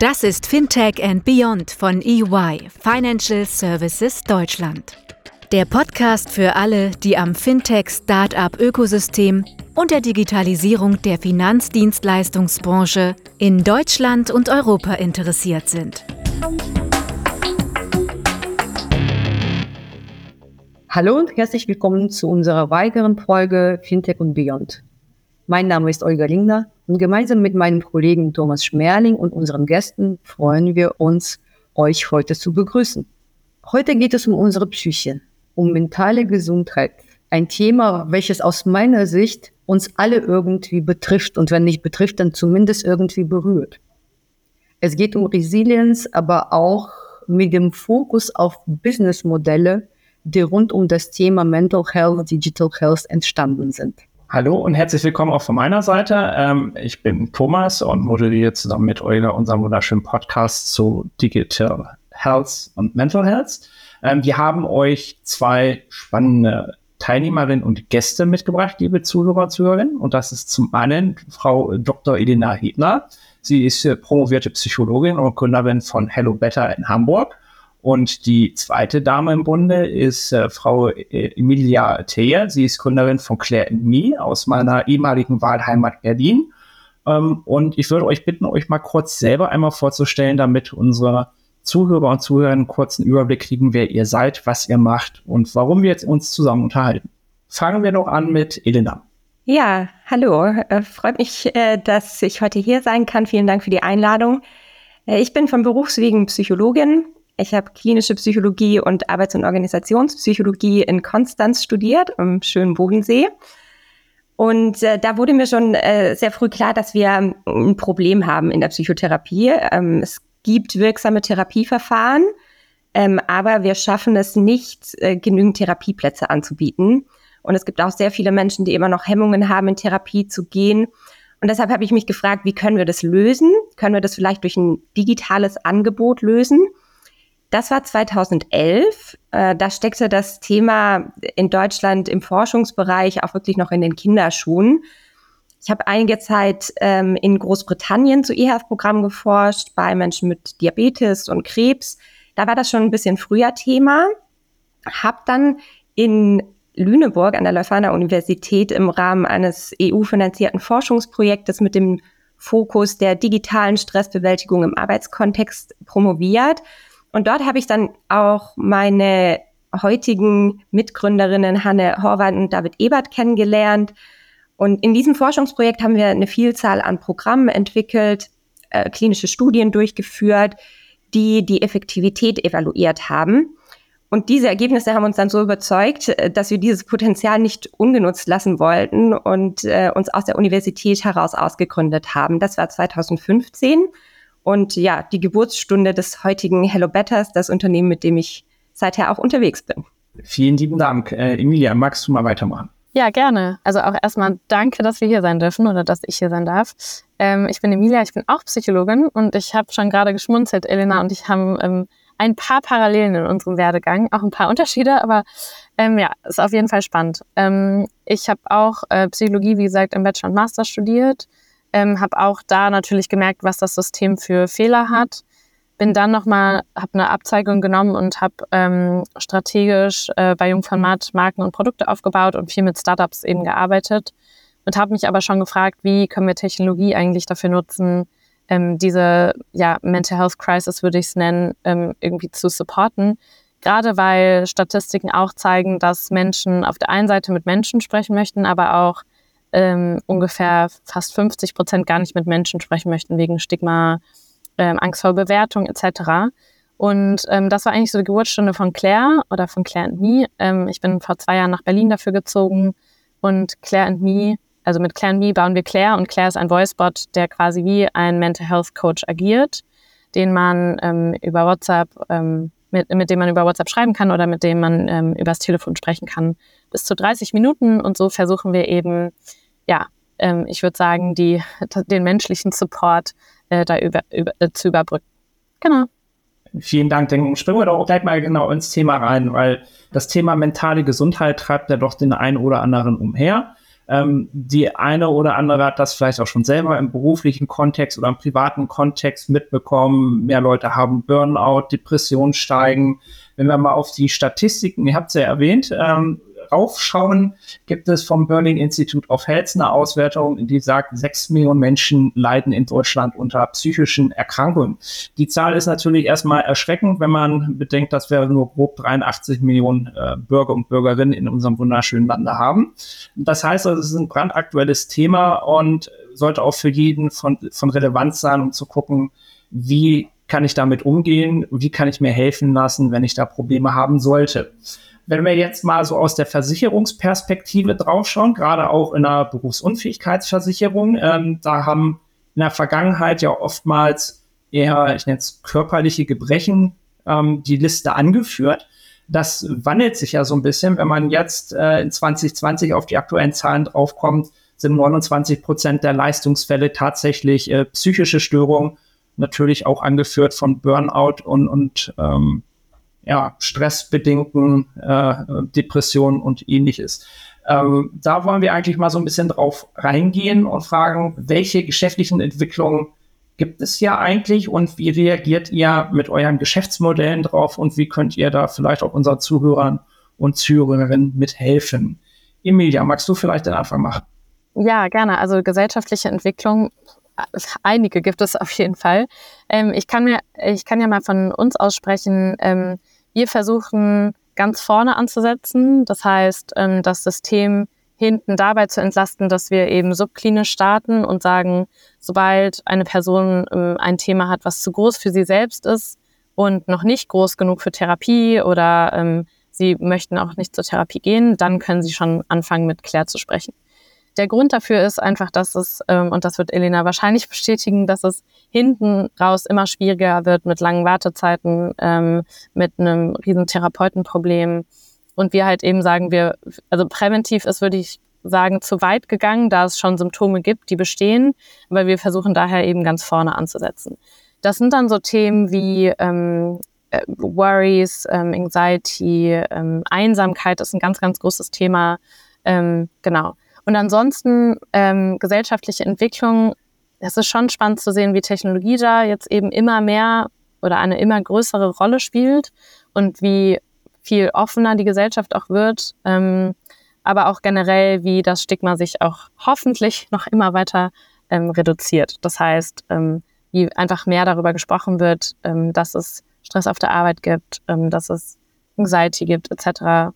Das ist Fintech and Beyond von EY, Financial Services Deutschland. Der Podcast für alle, die am Fintech-Startup-Ökosystem und der Digitalisierung der Finanzdienstleistungsbranche in Deutschland und Europa interessiert sind. Hallo und herzlich willkommen zu unserer weiteren Folge Fintech und Beyond. Mein Name ist Olga Lingner und gemeinsam mit meinem Kollegen Thomas Schmerling und unseren Gästen freuen wir uns, euch heute zu begrüßen. Heute geht es um unsere Psyche, um mentale Gesundheit. Ein Thema, welches aus meiner Sicht uns alle irgendwie betrifft und wenn nicht betrifft, dann zumindest irgendwie berührt. Es geht um Resilienz, aber auch mit dem Fokus auf Businessmodelle, die rund um das Thema Mental Health, Digital Health entstanden sind. Hallo und herzlich willkommen auch von meiner Seite. Ähm, ich bin Thomas und moderiere zusammen mit Euler unseren wunderschönen Podcast zu Digital Health und Mental Health. Ähm, wir haben euch zwei spannende Teilnehmerinnen und Gäste mitgebracht, liebe Zuhörer und Zuhörerinnen. Und das ist zum einen Frau Dr. Elena Hedner. Sie ist promovierte Psychologin und Gründerin von Hello Better in Hamburg und die zweite Dame im Bunde ist äh, Frau äh, Emilia Theer. Sie ist Gründerin von Claire Me aus meiner ehemaligen Wahlheimat Berlin. Ähm, und ich würde euch bitten, euch mal kurz selber einmal vorzustellen, damit unsere Zuhörer und Zuhörer einen kurzen Überblick kriegen, wer ihr seid, was ihr macht und warum wir jetzt uns zusammen unterhalten. Fangen wir noch an mit Elena. Ja, hallo. Äh, freut mich, äh, dass ich heute hier sein kann. Vielen Dank für die Einladung. Äh, ich bin von Berufswegen Psychologin, ich habe klinische Psychologie und Arbeits- und Organisationspsychologie in Konstanz studiert, im schönen Bodensee. Und äh, da wurde mir schon äh, sehr früh klar, dass wir ein Problem haben in der Psychotherapie. Ähm, es gibt wirksame Therapieverfahren, ähm, aber wir schaffen es nicht, äh, genügend Therapieplätze anzubieten. Und es gibt auch sehr viele Menschen, die immer noch Hemmungen haben, in Therapie zu gehen. Und deshalb habe ich mich gefragt, wie können wir das lösen? Können wir das vielleicht durch ein digitales Angebot lösen? Das war 2011. Äh, da steckte das Thema in Deutschland im Forschungsbereich auch wirklich noch in den Kinderschuhen. Ich habe einige Zeit ähm, in Großbritannien zu EHF-Programmen geforscht, bei Menschen mit Diabetes und Krebs. Da war das schon ein bisschen früher Thema. Habe dann in Lüneburg an der Leuphana Universität im Rahmen eines EU-finanzierten Forschungsprojektes mit dem Fokus der digitalen Stressbewältigung im Arbeitskontext promoviert und dort habe ich dann auch meine heutigen Mitgründerinnen Hanne Horvath und David Ebert kennengelernt. Und in diesem Forschungsprojekt haben wir eine Vielzahl an Programmen entwickelt, äh, klinische Studien durchgeführt, die die Effektivität evaluiert haben. Und diese Ergebnisse haben uns dann so überzeugt, äh, dass wir dieses Potenzial nicht ungenutzt lassen wollten und äh, uns aus der Universität heraus ausgegründet haben. Das war 2015 und ja, die Geburtsstunde des heutigen Hello Betters, das Unternehmen, mit dem ich seither auch unterwegs bin. Vielen lieben Dank. Äh, Emilia, magst du mal weitermachen? Ja, gerne. Also auch erstmal danke, dass wir hier sein dürfen oder dass ich hier sein darf. Ähm, ich bin Emilia, ich bin auch Psychologin und ich habe schon gerade geschmunzelt, Elena und ich haben ähm, ein paar Parallelen in unserem Werdegang, auch ein paar Unterschiede, aber ähm, ja, ist auf jeden Fall spannend. Ähm, ich habe auch äh, Psychologie, wie gesagt, im Bachelor und Master studiert ähm, habe auch da natürlich gemerkt, was das System für Fehler hat. Bin dann nochmal, habe eine Abzeigung genommen und habe ähm, strategisch äh, bei Jungformat Marken und Produkte aufgebaut und viel mit Startups eben gearbeitet und habe mich aber schon gefragt, wie können wir Technologie eigentlich dafür nutzen, ähm, diese ja, Mental Health Crisis, würde ich es nennen, ähm, irgendwie zu supporten. Gerade weil Statistiken auch zeigen, dass Menschen auf der einen Seite mit Menschen sprechen möchten, aber auch ähm, ungefähr fast 50 Prozent gar nicht mit Menschen sprechen möchten wegen Stigma, ähm, Angst vor Bewertung etc. Und ähm, das war eigentlich so die Geburtsstunde von Claire oder von Claire and Me. Ähm, ich bin vor zwei Jahren nach Berlin dafür gezogen und Claire and Me, also mit Claire and Me bauen wir Claire und Claire ist ein Voicebot, der quasi wie ein Mental Health Coach agiert, den man ähm, über WhatsApp, ähm, mit, mit dem man über WhatsApp schreiben kann oder mit dem man ähm, übers Telefon sprechen kann bis zu 30 Minuten und so versuchen wir eben, ja, ähm, ich würde sagen, die, den menschlichen Support äh, da über, über, äh, zu überbrücken. Genau. Vielen Dank. Dann springen wir doch gleich mal genau ins Thema rein, weil das Thema mentale Gesundheit treibt ja doch den einen oder anderen umher. Ähm, die eine oder andere hat das vielleicht auch schon selber im beruflichen Kontext oder im privaten Kontext mitbekommen. Mehr Leute haben Burnout, Depressionen steigen. Wenn wir mal auf die Statistiken, ihr habt es ja erwähnt, ähm, raufschauen, gibt es vom Burning Institute of Health eine Auswertung, die sagt, sechs Millionen Menschen leiden in Deutschland unter psychischen Erkrankungen. Die Zahl ist natürlich erstmal erschreckend, wenn man bedenkt, dass wir nur grob 83 Millionen äh, Bürger und Bürgerinnen in unserem wunderschönen Lande haben. Das heißt, also, es ist ein brandaktuelles Thema und sollte auch für jeden von, von Relevanz sein, um zu gucken, wie kann ich damit umgehen? Wie kann ich mir helfen lassen, wenn ich da Probleme haben sollte? Wenn wir jetzt mal so aus der Versicherungsperspektive draufschauen, gerade auch in der Berufsunfähigkeitsversicherung, ähm, da haben in der Vergangenheit ja oftmals eher, ich nenne es körperliche Gebrechen, ähm, die Liste angeführt. Das wandelt sich ja so ein bisschen. Wenn man jetzt äh, in 2020 auf die aktuellen Zahlen draufkommt, sind 29 Prozent der Leistungsfälle tatsächlich äh, psychische Störungen, natürlich auch angeführt von Burnout und, und ähm, ja, stressbedingten äh, Depressionen und ähnliches. Ähm, da wollen wir eigentlich mal so ein bisschen drauf reingehen und fragen, welche geschäftlichen Entwicklungen gibt es hier eigentlich und wie reagiert ihr mit euren Geschäftsmodellen drauf und wie könnt ihr da vielleicht auch unseren Zuhörern und Zuhörerinnen mithelfen? Emilia, magst du vielleicht den Anfang machen? Ja, gerne. Also gesellschaftliche Entwicklung, einige gibt es auf jeden Fall. Ähm, ich, kann mir, ich kann ja mal von uns aussprechen, ähm, wir versuchen ganz vorne anzusetzen. Das heißt, ähm, das System hinten dabei zu entlasten, dass wir eben subklinisch starten und sagen, sobald eine Person ähm, ein Thema hat, was zu groß für sie selbst ist und noch nicht groß genug für Therapie oder ähm, sie möchten auch nicht zur Therapie gehen, dann können sie schon anfangen, mit Claire zu sprechen. Der Grund dafür ist einfach, dass es, ähm, und das wird Elena wahrscheinlich bestätigen, dass es hinten raus immer schwieriger wird mit langen Wartezeiten, ähm, mit einem riesen Therapeutenproblem. Und wir halt eben sagen, wir, also präventiv ist, würde ich sagen, zu weit gegangen, da es schon Symptome gibt, die bestehen, aber wir versuchen daher eben ganz vorne anzusetzen. Das sind dann so Themen wie ähm, äh, Worries, ähm, Anxiety, ähm, Einsamkeit ist ein ganz, ganz großes Thema. Ähm, genau. Und ansonsten ähm, gesellschaftliche Entwicklung, es ist schon spannend zu sehen, wie Technologie da jetzt eben immer mehr oder eine immer größere Rolle spielt und wie viel offener die Gesellschaft auch wird, ähm, aber auch generell, wie das Stigma sich auch hoffentlich noch immer weiter ähm, reduziert. Das heißt, ähm, wie einfach mehr darüber gesprochen wird, ähm, dass es Stress auf der Arbeit gibt, ähm, dass es Anxiety gibt, etc.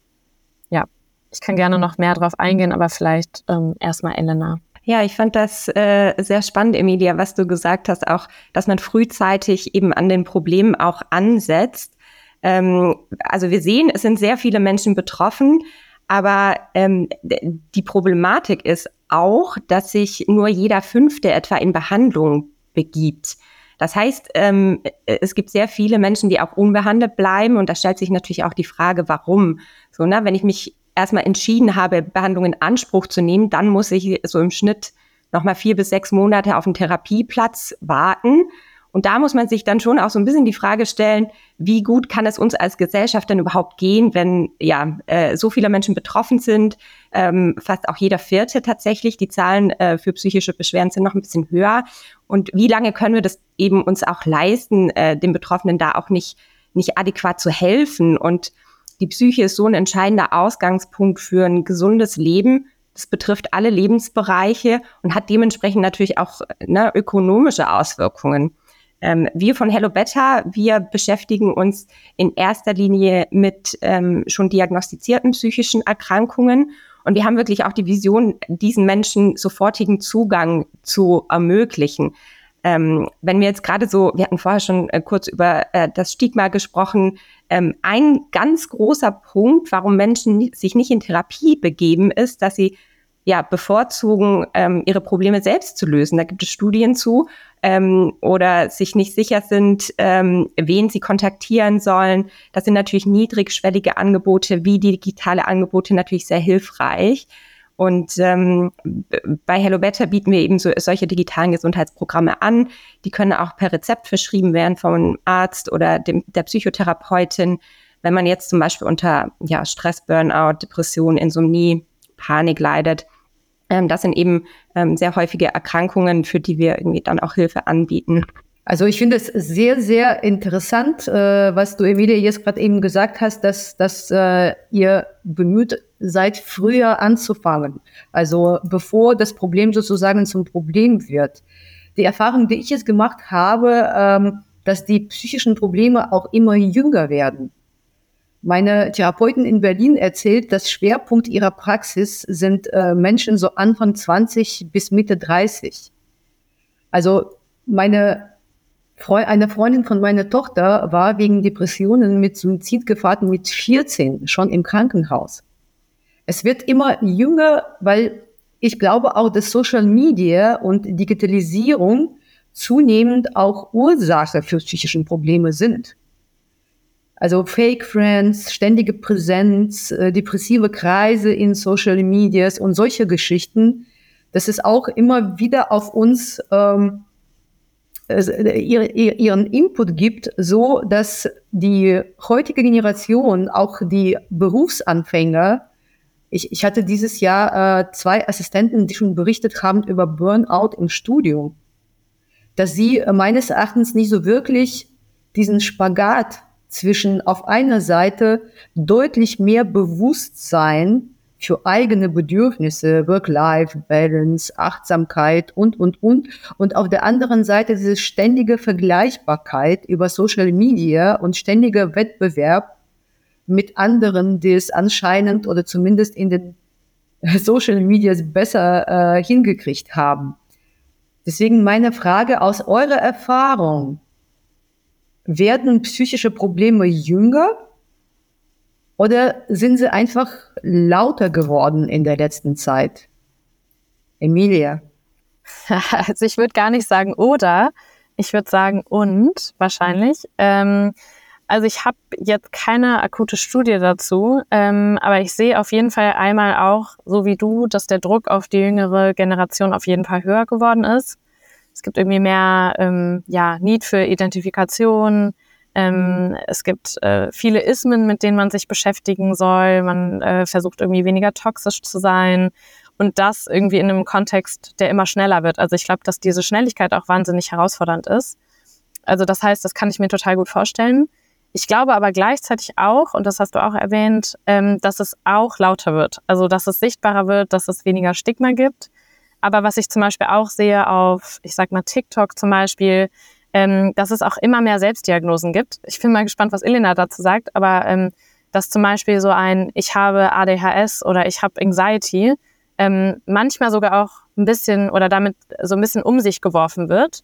Ich kann gerne noch mehr drauf eingehen, aber vielleicht ähm, erstmal Elena. Ja, ich fand das äh, sehr spannend, Emilia, was du gesagt hast, auch, dass man frühzeitig eben an den Problemen auch ansetzt. Ähm, also wir sehen, es sind sehr viele Menschen betroffen, aber ähm, die Problematik ist auch, dass sich nur jeder Fünfte etwa in Behandlung begibt. Das heißt, ähm, es gibt sehr viele Menschen, die auch unbehandelt bleiben und da stellt sich natürlich auch die Frage, warum. So, ne, wenn ich mich erstmal entschieden habe, Behandlung in Anspruch zu nehmen, dann muss ich so im Schnitt nochmal vier bis sechs Monate auf einen Therapieplatz warten. Und da muss man sich dann schon auch so ein bisschen die Frage stellen, wie gut kann es uns als Gesellschaft denn überhaupt gehen, wenn ja äh, so viele Menschen betroffen sind, ähm, fast auch jeder Vierte tatsächlich. Die Zahlen äh, für psychische Beschwerden sind noch ein bisschen höher. Und wie lange können wir das eben uns auch leisten, äh, den Betroffenen da auch nicht nicht adäquat zu helfen und die Psyche ist so ein entscheidender Ausgangspunkt für ein gesundes Leben. Das betrifft alle Lebensbereiche und hat dementsprechend natürlich auch ne, ökonomische Auswirkungen. Ähm, wir von Hello Better, wir beschäftigen uns in erster Linie mit ähm, schon diagnostizierten psychischen Erkrankungen und wir haben wirklich auch die Vision, diesen Menschen sofortigen Zugang zu ermöglichen. Ähm, wenn wir jetzt gerade so, wir hatten vorher schon äh, kurz über äh, das Stigma gesprochen, ähm, ein ganz großer Punkt, warum Menschen sich nicht in Therapie begeben, ist, dass sie ja bevorzugen, ähm, ihre Probleme selbst zu lösen. Da gibt es Studien zu ähm, oder sich nicht sicher sind, ähm, wen sie kontaktieren sollen. Das sind natürlich niedrigschwellige Angebote, wie digitale Angebote natürlich sehr hilfreich. Und ähm, bei Hello Better bieten wir eben so, solche digitalen Gesundheitsprogramme an. Die können auch per Rezept verschrieben werden vom Arzt oder dem, der Psychotherapeutin. Wenn man jetzt zum Beispiel unter ja, Stress, Burnout, Depression, Insomnie, Panik leidet, Ähm, das sind eben ähm, sehr häufige Erkrankungen, für die wir irgendwie dann auch Hilfe anbieten. Also ich finde es sehr, sehr interessant, äh, was du, Emilia, jetzt gerade eben gesagt hast, dass, dass äh, ihr bemüht seid, früher anzufangen. Also bevor das Problem sozusagen zum Problem wird. Die Erfahrung, die ich jetzt gemacht habe, ähm, dass die psychischen Probleme auch immer jünger werden. Meine Therapeutin in Berlin erzählt, dass Schwerpunkt ihrer Praxis sind äh, Menschen so Anfang 20 bis Mitte 30. Also meine eine Freundin von meiner Tochter war wegen Depressionen mit Suizidgefahren mit 14 schon im Krankenhaus. Es wird immer jünger, weil ich glaube auch, dass Social Media und Digitalisierung zunehmend auch Ursache für psychische Probleme sind. Also Fake Friends, ständige Präsenz, äh, depressive Kreise in Social Medias und solche Geschichten, das ist auch immer wieder auf uns ähm, äh, ihren Input gibt, so dass die heutige Generation, auch die Berufsanfänger, ich, ich hatte dieses Jahr äh, zwei Assistenten, die schon berichtet haben über Burnout im Studium, dass sie äh, meines Erachtens nicht so wirklich diesen Spagat zwischen auf einer Seite deutlich mehr Bewusstsein für eigene Bedürfnisse, Work-Life-Balance, Achtsamkeit und, und, und. Und auf der anderen Seite diese ständige Vergleichbarkeit über Social Media und ständiger Wettbewerb mit anderen, die es anscheinend oder zumindest in den Social Medias besser äh, hingekriegt haben. Deswegen meine Frage aus eurer Erfahrung. Werden psychische Probleme jünger oder sind sie einfach lauter geworden in der letzten Zeit? Emilia. Also ich würde gar nicht sagen oder, ich würde sagen und wahrscheinlich. Ähm, also ich habe jetzt keine akute Studie dazu, ähm, aber ich sehe auf jeden Fall einmal auch, so wie du, dass der Druck auf die jüngere Generation auf jeden Fall höher geworden ist. Es gibt irgendwie mehr ähm, ja, Need für Identifikation, ähm, mhm. es gibt äh, viele Ismen, mit denen man sich beschäftigen soll. Man äh, versucht irgendwie weniger toxisch zu sein. Und das irgendwie in einem Kontext, der immer schneller wird. Also ich glaube, dass diese Schnelligkeit auch wahnsinnig herausfordernd ist. Also das heißt, das kann ich mir total gut vorstellen. Ich glaube aber gleichzeitig auch, und das hast du auch erwähnt, ähm, dass es auch lauter wird. Also dass es sichtbarer wird, dass es weniger Stigma gibt. Aber was ich zum Beispiel auch sehe auf, ich sag mal, TikTok zum Beispiel, ähm, dass es auch immer mehr Selbstdiagnosen gibt. Ich bin mal gespannt, was Elena dazu sagt, aber ähm, dass zum Beispiel so ein Ich habe ADHS oder ich habe Anxiety ähm, manchmal sogar auch ein bisschen oder damit so ein bisschen um sich geworfen wird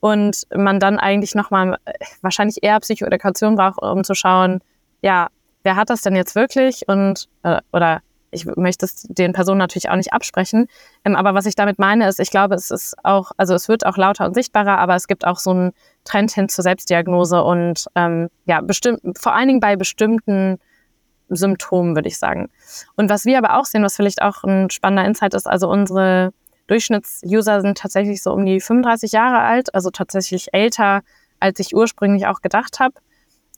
und man dann eigentlich nochmal äh, wahrscheinlich eher Psychoedukation braucht, um zu schauen, ja, wer hat das denn jetzt wirklich und äh, oder ich möchte es den Personen natürlich auch nicht absprechen. Ähm, aber was ich damit meine, ist, ich glaube, es ist auch, also es wird auch lauter und sichtbarer, aber es gibt auch so einen Trend hin zur Selbstdiagnose und ähm, ja, bestimmt, vor allen Dingen bei bestimmten Symptomen, würde ich sagen. Und was wir aber auch sehen, was vielleicht auch ein spannender Insight ist, also unsere Durchschnittsuser sind tatsächlich so um die 35 Jahre alt, also tatsächlich älter, als ich ursprünglich auch gedacht habe.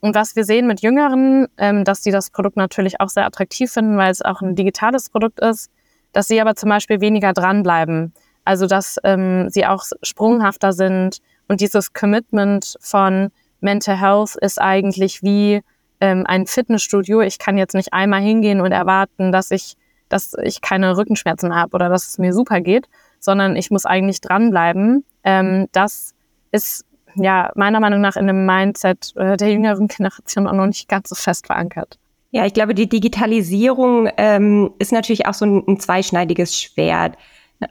Und was wir sehen mit Jüngeren, ähm, dass sie das Produkt natürlich auch sehr attraktiv finden, weil es auch ein digitales Produkt ist, dass sie aber zum Beispiel weniger dranbleiben. Also dass ähm, sie auch sprunghafter sind und dieses Commitment von Mental Health ist eigentlich wie ähm, ein Fitnessstudio. Ich kann jetzt nicht einmal hingehen und erwarten, dass ich, dass ich keine Rückenschmerzen habe oder dass es mir super geht, sondern ich muss eigentlich dranbleiben. Ähm, das ist ja meiner Meinung nach in dem Mindset äh, der jüngeren Generation auch noch nicht ganz so fest verankert. Ja, ich glaube, die Digitalisierung ähm, ist natürlich auch so ein, ein zweischneidiges Schwert.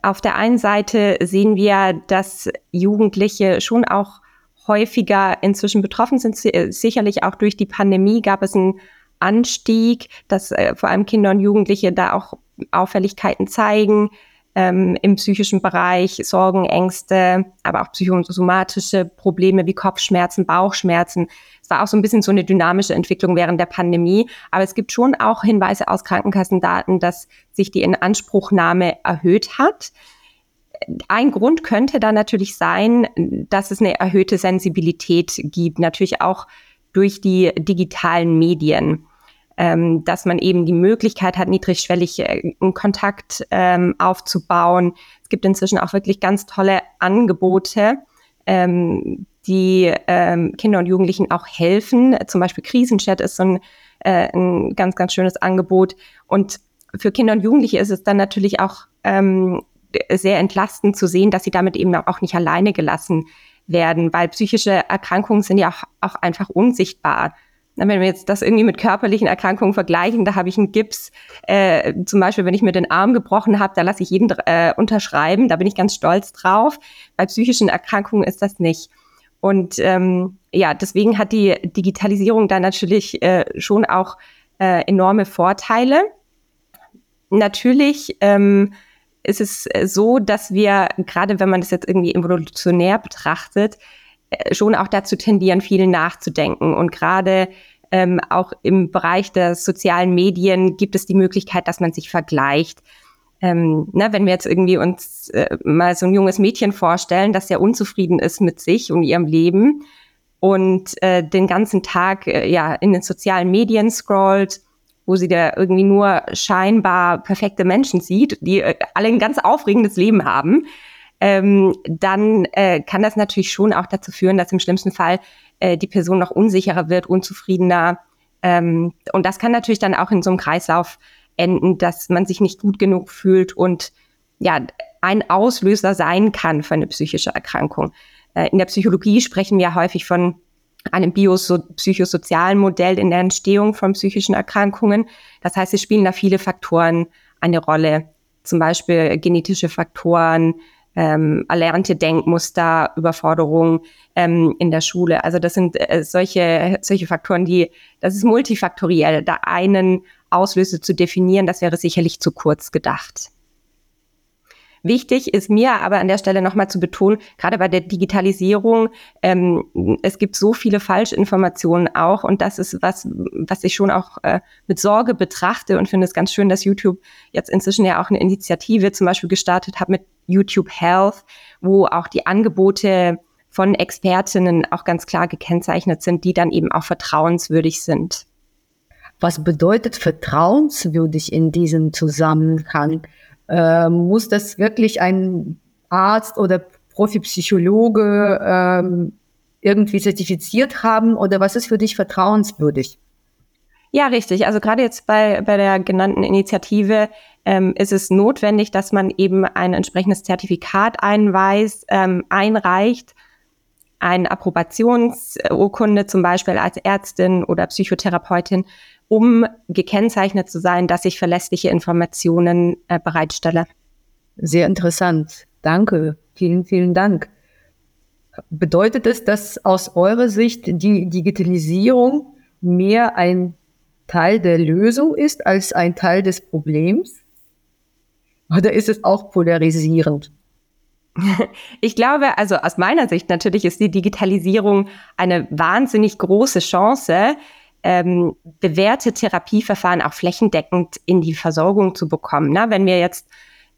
Auf der einen Seite sehen wir, dass Jugendliche schon auch häufiger inzwischen betroffen sind. Sicherlich auch durch die Pandemie gab es einen Anstieg, dass äh, vor allem Kinder und Jugendliche da auch Auffälligkeiten zeigen ähm, im psychischen Bereich, Sorgen, Ängste, aber auch psychosomatische Probleme wie Kopfschmerzen, Bauchschmerzen. Es war auch so ein bisschen so eine dynamische Entwicklung während der Pandemie. Aber es gibt schon auch Hinweise aus Krankenkassendaten, dass sich die Inanspruchnahme erhöht hat. Ein Grund könnte da natürlich sein, dass es eine erhöhte Sensibilität gibt, natürlich auch durch die digitalen Medien. Ähm, dass man eben die Möglichkeit hat, niedrigschwellig äh, einen Kontakt ähm, aufzubauen. Es gibt inzwischen auch wirklich ganz tolle Angebote, ähm, die ähm, Kinder und Jugendlichen auch helfen. Zum Beispiel Krisenchat ist so ein, äh, ein ganz, ganz schönes Angebot. Und für Kinder und Jugendliche ist es dann natürlich auch ähm, sehr entlastend zu sehen, dass sie damit eben auch nicht alleine gelassen werden, weil psychische Erkrankungen sind ja auch, auch einfach unsichtbar. Wenn wir jetzt das irgendwie mit körperlichen Erkrankungen vergleichen, da habe ich einen Gips, äh, zum Beispiel, wenn ich mir den Arm gebrochen habe, da lasse ich jeden äh, unterschreiben, da bin ich ganz stolz drauf. Bei psychischen Erkrankungen ist das nicht. Und ähm, ja, deswegen hat die Digitalisierung da natürlich äh, schon auch äh, enorme Vorteile. Natürlich ähm, ist es äh, so, dass wir, gerade wenn man das jetzt irgendwie evolutionär betrachtet, schon auch dazu tendieren, viel nachzudenken. Und gerade ähm, auch im Bereich der sozialen Medien gibt es die Möglichkeit, dass man sich vergleicht. Ähm, ne, wenn wir jetzt irgendwie uns äh, mal so ein junges Mädchen vorstellen, das sehr unzufrieden ist mit sich und ihrem Leben und äh, den ganzen Tag äh, ja in den sozialen Medien scrollt, wo sie da irgendwie nur scheinbar perfekte Menschen sieht, die äh, alle ein ganz aufregendes Leben haben, ähm, dann äh, kann das natürlich schon auch dazu führen, dass im schlimmsten Fall äh, die Person noch unsicherer wird, unzufriedener. Ähm, und das kann natürlich dann auch in so einem Kreislauf enden, dass man sich nicht gut genug fühlt und ja, ein Auslöser sein kann für eine psychische Erkrankung. Äh, in der Psychologie sprechen wir häufig von einem biopsychosozialen Modell in der Entstehung von psychischen Erkrankungen. Das heißt, es spielen da viele Faktoren eine Rolle, zum Beispiel genetische Faktoren, ähm, erlernte Denkmuster, Überforderung ähm, in der Schule. Also das sind äh, solche, solche Faktoren, die, das ist multifaktoriell. Da einen Auslöser zu definieren, das wäre sicherlich zu kurz gedacht. Wichtig ist mir aber an der Stelle nochmal zu betonen, gerade bei der Digitalisierung, ähm, es gibt so viele Falschinformationen auch und das ist was, was ich schon auch äh, mit Sorge betrachte und finde es ganz schön, dass YouTube jetzt inzwischen ja auch eine Initiative zum Beispiel gestartet hat mit YouTube Health, wo auch die Angebote von Expertinnen auch ganz klar gekennzeichnet sind, die dann eben auch vertrauenswürdig sind. Was bedeutet vertrauenswürdig in diesem Zusammenhang? äh, muss das wirklich ein Arzt oder Profipsychologe ähm, irgendwie zertifiziert haben oder was ist für dich vertrauenswürdig? Ja, richtig. Also gerade jetzt bei, bei der genannten Initiative ähm, ist es notwendig, dass man eben ein entsprechendes Zertifikat einweist, ähm, einreicht, eine Approbationsurkunde zum Beispiel als Ärztin oder Psychotherapeutin um gekennzeichnet zu sein, dass ich verlässliche Informationen äh, bereitstelle. Sehr interessant. Danke. Vielen, vielen Dank. Bedeutet es, dass aus eurer Sicht die Digitalisierung mehr ein Teil der Lösung ist als ein Teil des Problems? Oder ist es auch polarisierend? Ich glaube, also aus meiner Sicht natürlich ist die Digitalisierung eine wahnsinnig große Chance, ähm, bewährte Therapieverfahren auch flächendeckend in die Versorgung zu bekommen. Na, wenn wir jetzt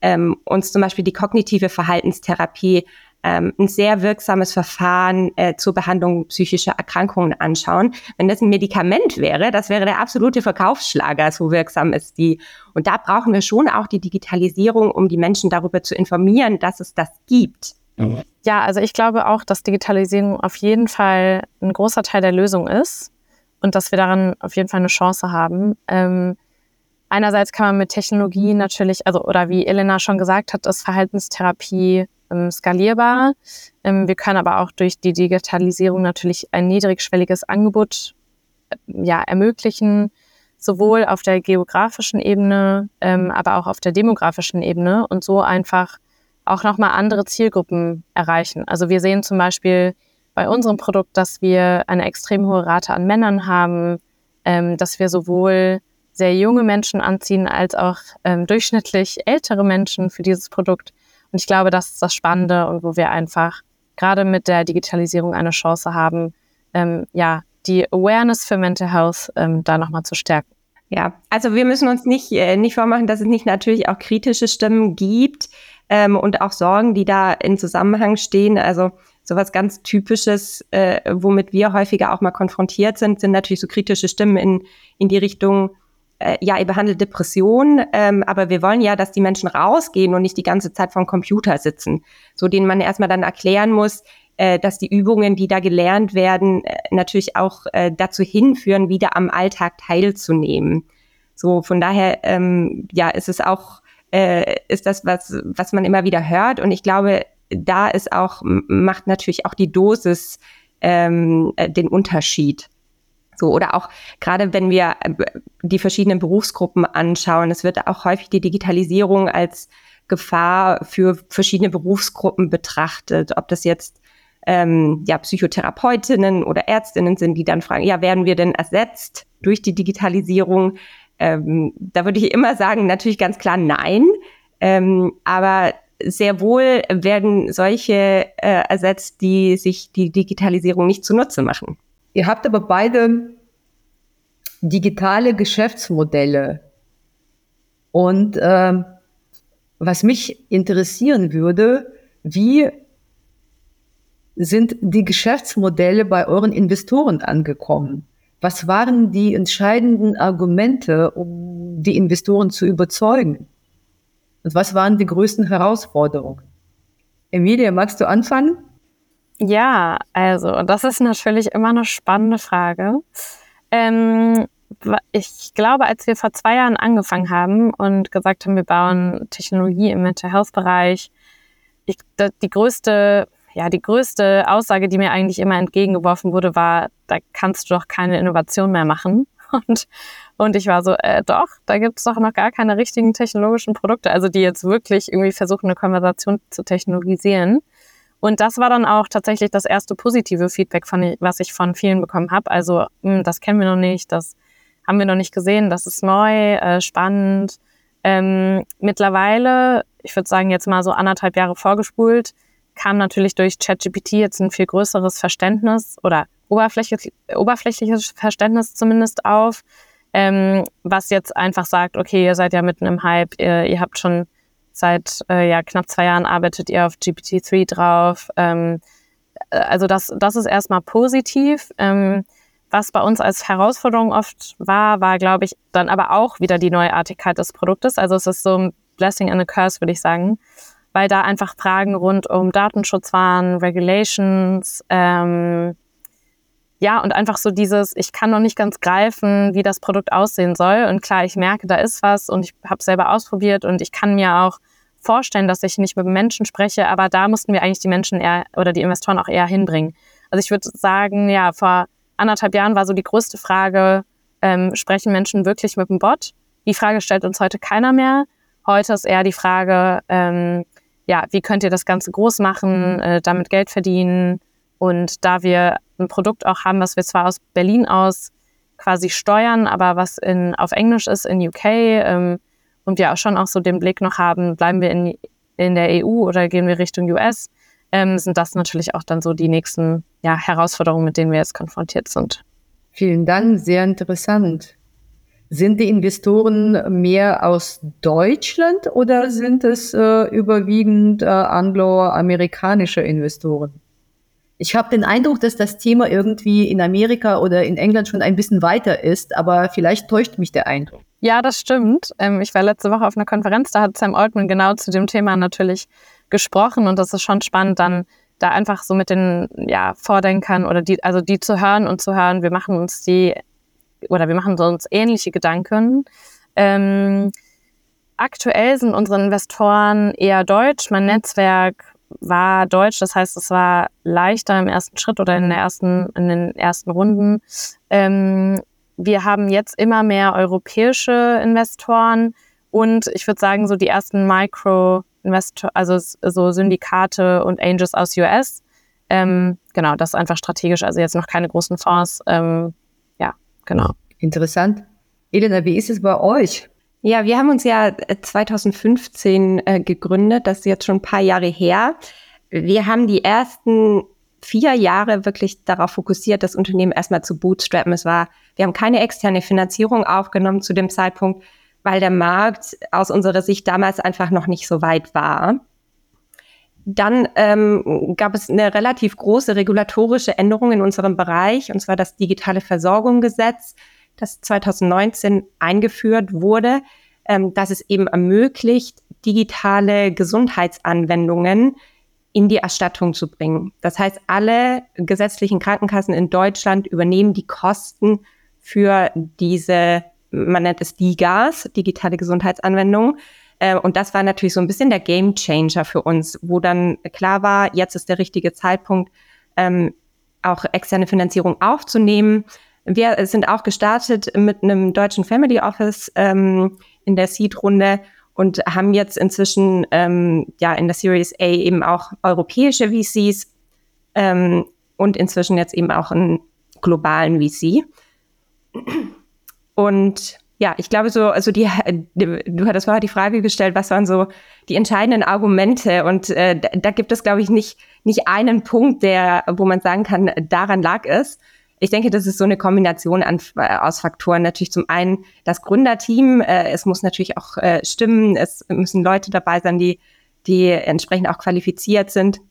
ähm, uns zum Beispiel die kognitive Verhaltenstherapie ähm, ein sehr wirksames Verfahren äh, zur Behandlung psychischer Erkrankungen anschauen. Wenn das ein Medikament wäre, das wäre der absolute Verkaufsschlager, so wirksam ist die. Und da brauchen wir schon auch die Digitalisierung, um die Menschen darüber zu informieren, dass es das gibt. Ja, also ich glaube auch, dass Digitalisierung auf jeden Fall ein großer Teil der Lösung ist und dass wir daran auf jeden Fall eine Chance haben. Ähm, einerseits kann man mit Technologie natürlich, also oder wie Elena schon gesagt hat, ist Verhaltenstherapie ähm, skalierbar. Ähm, wir können aber auch durch die Digitalisierung natürlich ein niedrigschwelliges Angebot äh, ja, ermöglichen, sowohl auf der geografischen Ebene, ähm, aber auch auf der demografischen Ebene und so einfach auch nochmal andere Zielgruppen erreichen. Also wir sehen zum Beispiel bei unserem Produkt, dass wir eine extrem hohe Rate an Männern haben, ähm, dass wir sowohl sehr junge Menschen anziehen als auch ähm, durchschnittlich ältere Menschen für dieses Produkt. Und ich glaube, das ist das Spannende und wo wir einfach gerade mit der Digitalisierung eine Chance haben, ähm, ja, die Awareness für Mental Health ähm, da nochmal zu stärken. Ja, also wir müssen uns nicht, äh, nicht vormachen, dass es nicht natürlich auch kritische Stimmen gibt ähm, und auch Sorgen, die da in Zusammenhang stehen. Also Sowas ganz Typisches, äh, womit wir häufiger auch mal konfrontiert sind, sind natürlich so kritische Stimmen in, in die Richtung, äh, ja, ihr behandelt Depression, ähm, aber wir wollen ja, dass die Menschen rausgehen und nicht die ganze Zeit vom Computer sitzen. So denen man erstmal dann erklären muss, äh, dass die Übungen, die da gelernt werden, äh, natürlich auch äh, dazu hinführen, wieder am Alltag teilzunehmen. So, von daher, ähm, ja, ist es auch, äh, ist das was, was man immer wieder hört. Und ich glaube, da ist auch, macht natürlich auch die Dosis ähm, äh, den Unterschied. So, oder auch gerade wenn wir äh, die verschiedenen Berufsgruppen anschauen, es wird auch häufig die Digitalisierung als Gefahr für verschiedene Berufsgruppen betrachtet, ob das jetzt ähm, ja, Psychotherapeutinnen oder Ärztinnen sind, die dann fragen, ja, werden wir denn ersetzt durch die Digitalisierung? Ähm, da würde ich immer sagen, natürlich ganz klar nein. Ähm, aber sehr wohl werden solche äh, ersetzt, die sich die Digitalisierung nicht zunutze machen. Ihr habt aber beide digitale Geschäftsmodelle. Und äh, was mich interessieren würde, wie sind die Geschäftsmodelle bei euren Investoren angekommen? Was waren die entscheidenden Argumente, um die Investoren zu überzeugen? Und was waren die größten Herausforderungen? Emilia, magst du anfangen? Ja, also das ist natürlich immer eine spannende Frage. Ähm, ich glaube, als wir vor zwei Jahren angefangen haben und gesagt haben, wir bauen Technologie im Mental Health Bereich, ich, die größte ja, die größte Aussage, die mir eigentlich immer entgegengeworfen wurde, war, da kannst du doch keine Innovation mehr machen. Und, und ich war so, äh, doch, da gibt es doch noch gar keine richtigen technologischen Produkte, also die jetzt wirklich irgendwie versuchen, eine Konversation zu technologisieren. Und das war dann auch tatsächlich das erste positive Feedback, von, was ich von vielen bekommen habe. Also, mh, hm, das kennen wir noch nicht, das haben wir noch nicht gesehen, das ist neu, äh, spannend. Ähm, mittlerweile, ich würde sagen, jetzt mal so anderthalb Jahre vorgespult, kam natürlich durch ChatGPT jetzt ein viel größeres Verständnis oder oberflächlich, oberflächliches Verständnis zumindest auf, ähm, was jetzt einfach sagt, okay, ihr seid ja mitten im Hype, ihr, ihr habt schon seit äh, ja, knapp zwei Jahren arbeitet ihr auf GPT-3 drauf. Ähm, äh, also das, das ist erstmal positiv. Ähm, was bei uns als Herausforderung oft war, war, glaube ich, dann aber auch wieder die Neuartigkeit des Produktes. Also es ist so ein Blessing and a Curse, würde ich sagen weil da einfach Fragen rund um Datenschutz waren, Regulations, ähm, ja, und einfach so dieses, ich kann noch nicht ganz greifen, wie das Produkt aussehen soll. Und klar, ich merke, da ist was und ich habe es selber ausprobiert und ich kann mir auch vorstellen, dass ich nicht mit Menschen spreche, aber da mussten wir eigentlich die Menschen eher oder die Investoren auch eher hinbringen. Also ich würde sagen, ja, vor anderthalb Jahren war so die größte Frage, ähm, sprechen Menschen wirklich mit dem Bot? Die Frage stellt uns heute keiner mehr. Heute ist eher die Frage, ähm, ja, wie könnt ihr das Ganze groß machen, mhm. äh, damit Geld verdienen? Und da wir ein Produkt auch haben, was wir zwar aus Berlin aus quasi steuern, aber was in, auf Englisch ist in UK ähm, und wir auch schon auch so den Blick noch haben, bleiben wir in, in der EU oder gehen wir Richtung US, ähm, sind das natürlich auch dann so die nächsten ja, Herausforderungen, mit denen wir jetzt konfrontiert sind. Vielen Dank, sehr interessant. Sind die Investoren mehr aus Deutschland oder sind es äh, überwiegend äh, angloamerikanische Investoren? Ich habe den Eindruck, dass das Thema irgendwie in Amerika oder in England schon ein bisschen weiter ist, aber vielleicht täuscht mich der Eindruck. Ja, das stimmt. Ähm, ich war letzte Woche auf einer Konferenz, da hat Sam Altman genau zu dem Thema natürlich gesprochen und das ist schon spannend, dann da einfach so mit den ja, Vordenkern oder die, also die zu hören und zu hören, wir machen uns die oder wir machen uns ähnliche Gedanken. Ähm, aktuell sind unsere Investoren eher deutsch. Mein Netzwerk war deutsch, das heißt, es war leichter im ersten Schritt oder in, der ersten, in den ersten Runden. Ähm, wir haben jetzt immer mehr europäische Investoren und ich würde sagen, so die ersten Micro-Investor, also so Syndikate und Angels aus US. Ähm, genau, das ist einfach strategisch, also jetzt noch keine großen Fonds. Ähm, Genau. Interessant. Elena, wie ist es bei euch? Ja, wir haben uns ja 2015 äh, äh, gegründet, das ist jetzt schon ein paar Jahre her. Wir haben die ersten vier Jahre wirklich darauf fokussiert, das Unternehmen erstmal zu bootstrappen. Es war, wir haben keine externe Finanzierung aufgenommen zu dem Zeitpunkt, weil der Markt aus unserer Sicht damals einfach noch nicht so weit war. Dann ähm, gab es eine relativ große regulatorische Änderung in unserem Bereich, und zwar das digitale Versorgungsgesetz, das 2019 eingeführt wurde, ähm, das es eben ermöglicht, digitale Gesundheitsanwendungen in die Erstattung zu bringen. Das heißt, alle gesetzlichen Krankenkassen in Deutschland übernehmen die Kosten für diese, man nennt es DIGAs, digitale Gesundheitsanwendungen. Äh, und das war natürlich so ein bisschen der Game Changer für uns, wo dann klar war, jetzt ist der richtige Zeitpunkt, ähm, auch externe Finanzierung aufzunehmen. Wir sind auch gestartet mit einem deutschen Family Office ähm, in der Seed-Runde und haben jetzt inzwischen ähm, ja in der Series A eben auch europäische VCs ähm, und inzwischen jetzt eben auch einen globalen VC. Und ja, ich glaube so, also die, du hattest vorher die Frage gestellt, was waren so die entscheidenden Argumente und äh, da gibt es, glaube ich, nicht, nicht einen Punkt, der, wo man sagen kann, daran lag es, ich denke, das ist so eine Kombination an, äh, aus Faktoren. Natürlich zum einen das Gründerteam. Äh, es muss natürlich auch äh, stimmen. Es müssen Leute dabei sein, die, die entsprechend auch qualifiziert sind.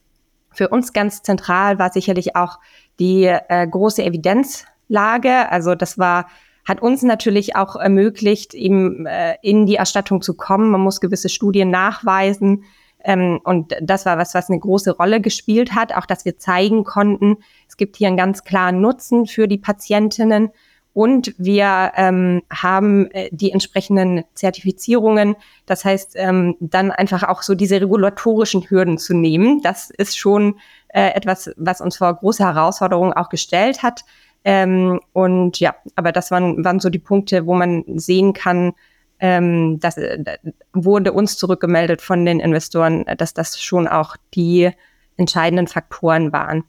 Für uns ganz zentral war sicherlich auch die äh, große Evidenzlage. Also das war hat uns natürlich auch ermöglicht, eben äh, in die Erstattung zu kommen. Man muss gewisse Studien nachweisen. Ähm, und das war was, was eine große Rolle gespielt hat, auch dass wir zeigen konnten, es gibt hier einen ganz klaren Nutzen für die Patientinnen. Und wir ähm, haben äh, die entsprechenden Zertifizierungen. Das heißt, ähm, dann einfach auch so diese regulatorischen Hürden zu nehmen. Das ist schon äh, etwas, was uns vor große Herausforderungen auch gestellt hat. Ähm, und ja, aber das waren, waren so die Punkte, wo man sehen kann, ähm, das äh, wurde uns zurückgemeldet von den Investoren, dass das schon auch die entscheidenden Faktoren waren.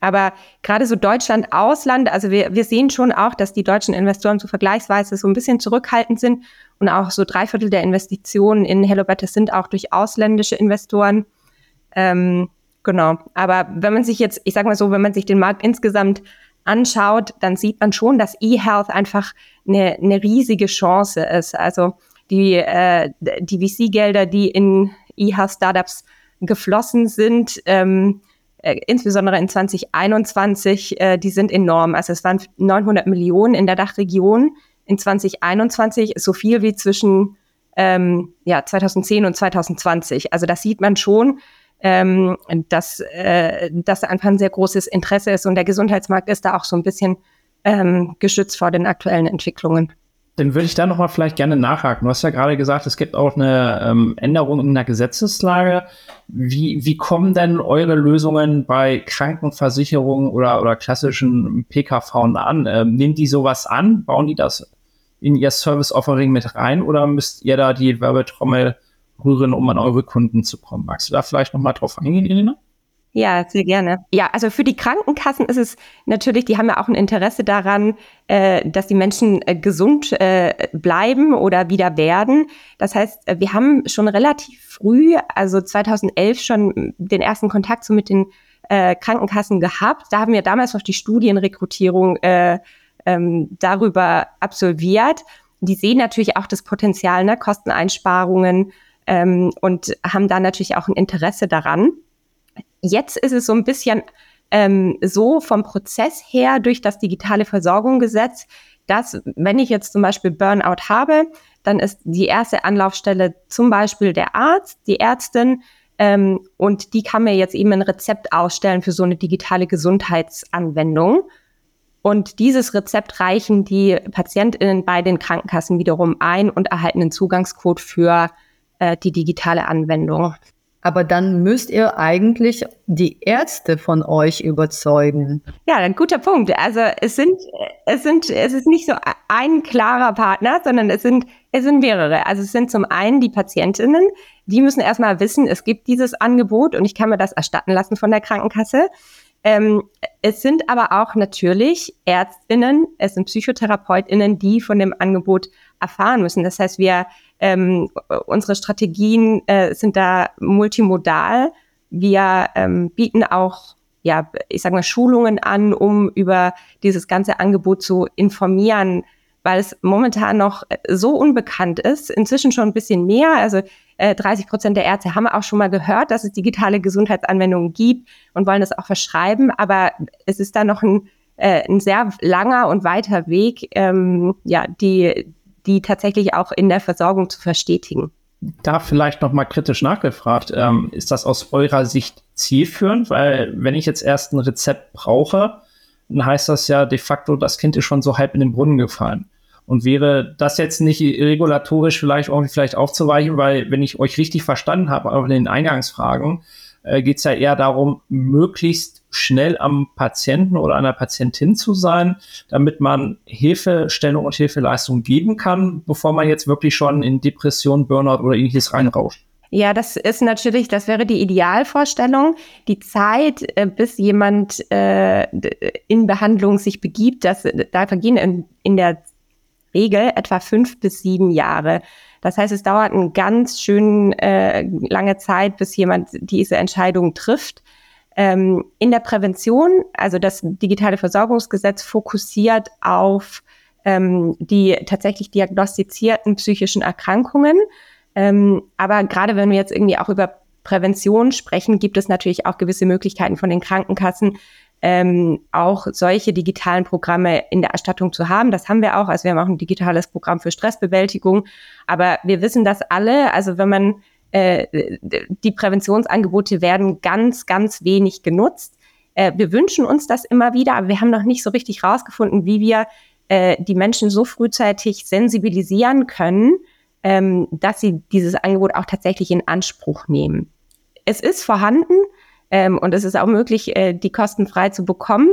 Aber gerade so Deutschland, Ausland, also wir, wir sehen schon auch, dass die deutschen Investoren so vergleichsweise so ein bisschen zurückhaltend sind und auch so drei Viertel der Investitionen in HelloBetter sind auch durch ausländische Investoren. Ähm, genau. Aber wenn man sich jetzt, ich sag mal so, wenn man sich den Markt insgesamt anschaut, dann sieht man schon, dass eHealth einfach eine, eine riesige Chance ist. Also die, äh, die VC-Gelder, die in eHealth-Startups geflossen sind, ähm, äh, insbesondere in 2021, äh, die sind enorm. Also es waren 900 Millionen in der Dachregion in 2021, so viel wie zwischen ähm, ja, 2010 und 2020. Also das sieht man schon, ähm, dass, äh, dass einfach ein sehr großes Interesse ist und der Gesundheitsmarkt ist da auch so ein bisschen ähm, geschützt vor den aktuellen Entwicklungen. Dann würde ich da nochmal vielleicht gerne nachhaken. Du hast ja gerade gesagt, es gibt auch eine ähm, Änderung in der Gesetzeslage. Wie, wie kommen denn eure Lösungen bei Krankenversicherungen oder, oder klassischen PKV an? Ähm, nehmen die sowas an? Bauen die das in ihr Service-Offering mit rein oder müsst ihr da die Werbetrommel rühren, um an eure Kunden zu kommen? Magst du da vielleicht nochmal drauf eingehen, Elena? Ja, sehr gerne. Ja, also für die Krankenkassen ist es natürlich, die haben ja auch ein Interesse daran, äh, dass die Menschen äh, gesund äh, bleiben oder wieder werden. Das heißt, äh, wir haben schon relativ früh, also 2011 schon den ersten Kontakt so mit den äh, Krankenkassen gehabt. Da haben wir damals noch die Studienrekrutierung äh, ähm, darüber absolviert. Die sehen natürlich auch das Potenzial, ne, Kosteneinsparungen ähm, und haben da natürlich auch ein Interesse daran. Jetzt ist es so ein bisschen ähm, so vom Prozess her durch das digitale Versorgungsgesetz, dass wenn ich jetzt zum Beispiel Burnout habe, dann ist die erste Anlaufstelle zum Beispiel der Arzt, die Ärztin, ähm, und die kann mir jetzt eben ein Rezept ausstellen für so eine digitale Gesundheitsanwendung. Und dieses Rezept reichen die PatientInnen bei den Krankenkassen wiederum ein und erhalten einen Zugangscode für äh, die digitale Anwendung. Aber dann müsst ihr eigentlich die Ärzte von euch überzeugen. Ja, ein guter Punkt. Also es sind, es sind, es ist nicht so ein klarer Partner, sondern es sind, es sind mehrere. Also es sind zum einen die Patientinnen, die müssen erstmal wissen, es gibt dieses Angebot und ich kann mir das erstatten lassen von der Krankenkasse. Ähm, es sind aber auch natürlich Ärztinnen, es sind Psychotherapeutinnen, die von dem Angebot erfahren müssen. Das heißt, wir ähm, unsere Strategien äh, sind da multimodal. Wir ähm, bieten auch ja, ich sage mal, Schulungen an, um über dieses ganze Angebot zu informieren, weil es momentan noch so unbekannt ist, inzwischen schon ein bisschen mehr. Also Äh, 30 Prozent der Ärzte haben auch schon mal gehört, dass es digitale Gesundheitsanwendungen gibt und wollen das auch verschreiben. Aber es ist da noch ein, äh, ein sehr langer und weiter Weg, ähm, ja, die, die tatsächlich auch in der Versorgung zu verstetigen. Da vielleicht noch mal kritisch nachgefragt, ähm, ist das aus eurer Sicht zielführend? Weil wenn ich jetzt erst ein Rezept brauche, dann heißt das ja de facto, das Kind ist schon so halb in den Brunnen gefallen. Und wäre das jetzt nicht regulatorisch vielleicht irgendwie vielleicht aufzuweichen, weil wenn ich euch richtig verstanden habe, auch in den Eingangsfragen, äh, geht es ja eher darum, möglichst schnell am Patienten oder einer Patientin zu sein, damit man Hilfestellung und Hilfeleistung geben kann, bevor man jetzt wirklich schon in Depression, Burnout oder ähnliches reinrauscht. Ja, das ist natürlich, das wäre die Idealvorstellung. Die Zeit, äh, bis jemand äh, in Behandlung sich begibt, das, da vergehen in, in der Regel etwa fünf bis sieben Jahre. Das heißt, es dauert eine ganz schön äh, lange Zeit, bis jemand diese Entscheidung trifft. Ähm, in der Prävention, also das digitale Versorgungsgesetz fokussiert auf ähm, die tatsächlich diagnostizierten psychischen Erkrankungen. Ähm, aber gerade wenn wir jetzt irgendwie auch über Prävention sprechen, gibt es natürlich auch gewisse Möglichkeiten von den Krankenkassen, ähm, auch solche digitalen Programme in der Erstattung zu haben. Das haben wir auch. Also wir haben auch ein digitales Programm für Stressbewältigung. Aber wir wissen das alle. Also wenn man äh, die Präventionsangebote werden ganz, ganz wenig genutzt. Äh, wir wünschen uns das immer wieder, aber wir haben noch nicht so richtig rausgefunden, wie wir äh, die Menschen so frühzeitig sensibilisieren können, ähm, dass sie dieses Angebot auch tatsächlich in Anspruch nehmen. Es ist vorhanden ähm, und es ist auch möglich, äh, die kostenfrei zu bekommen.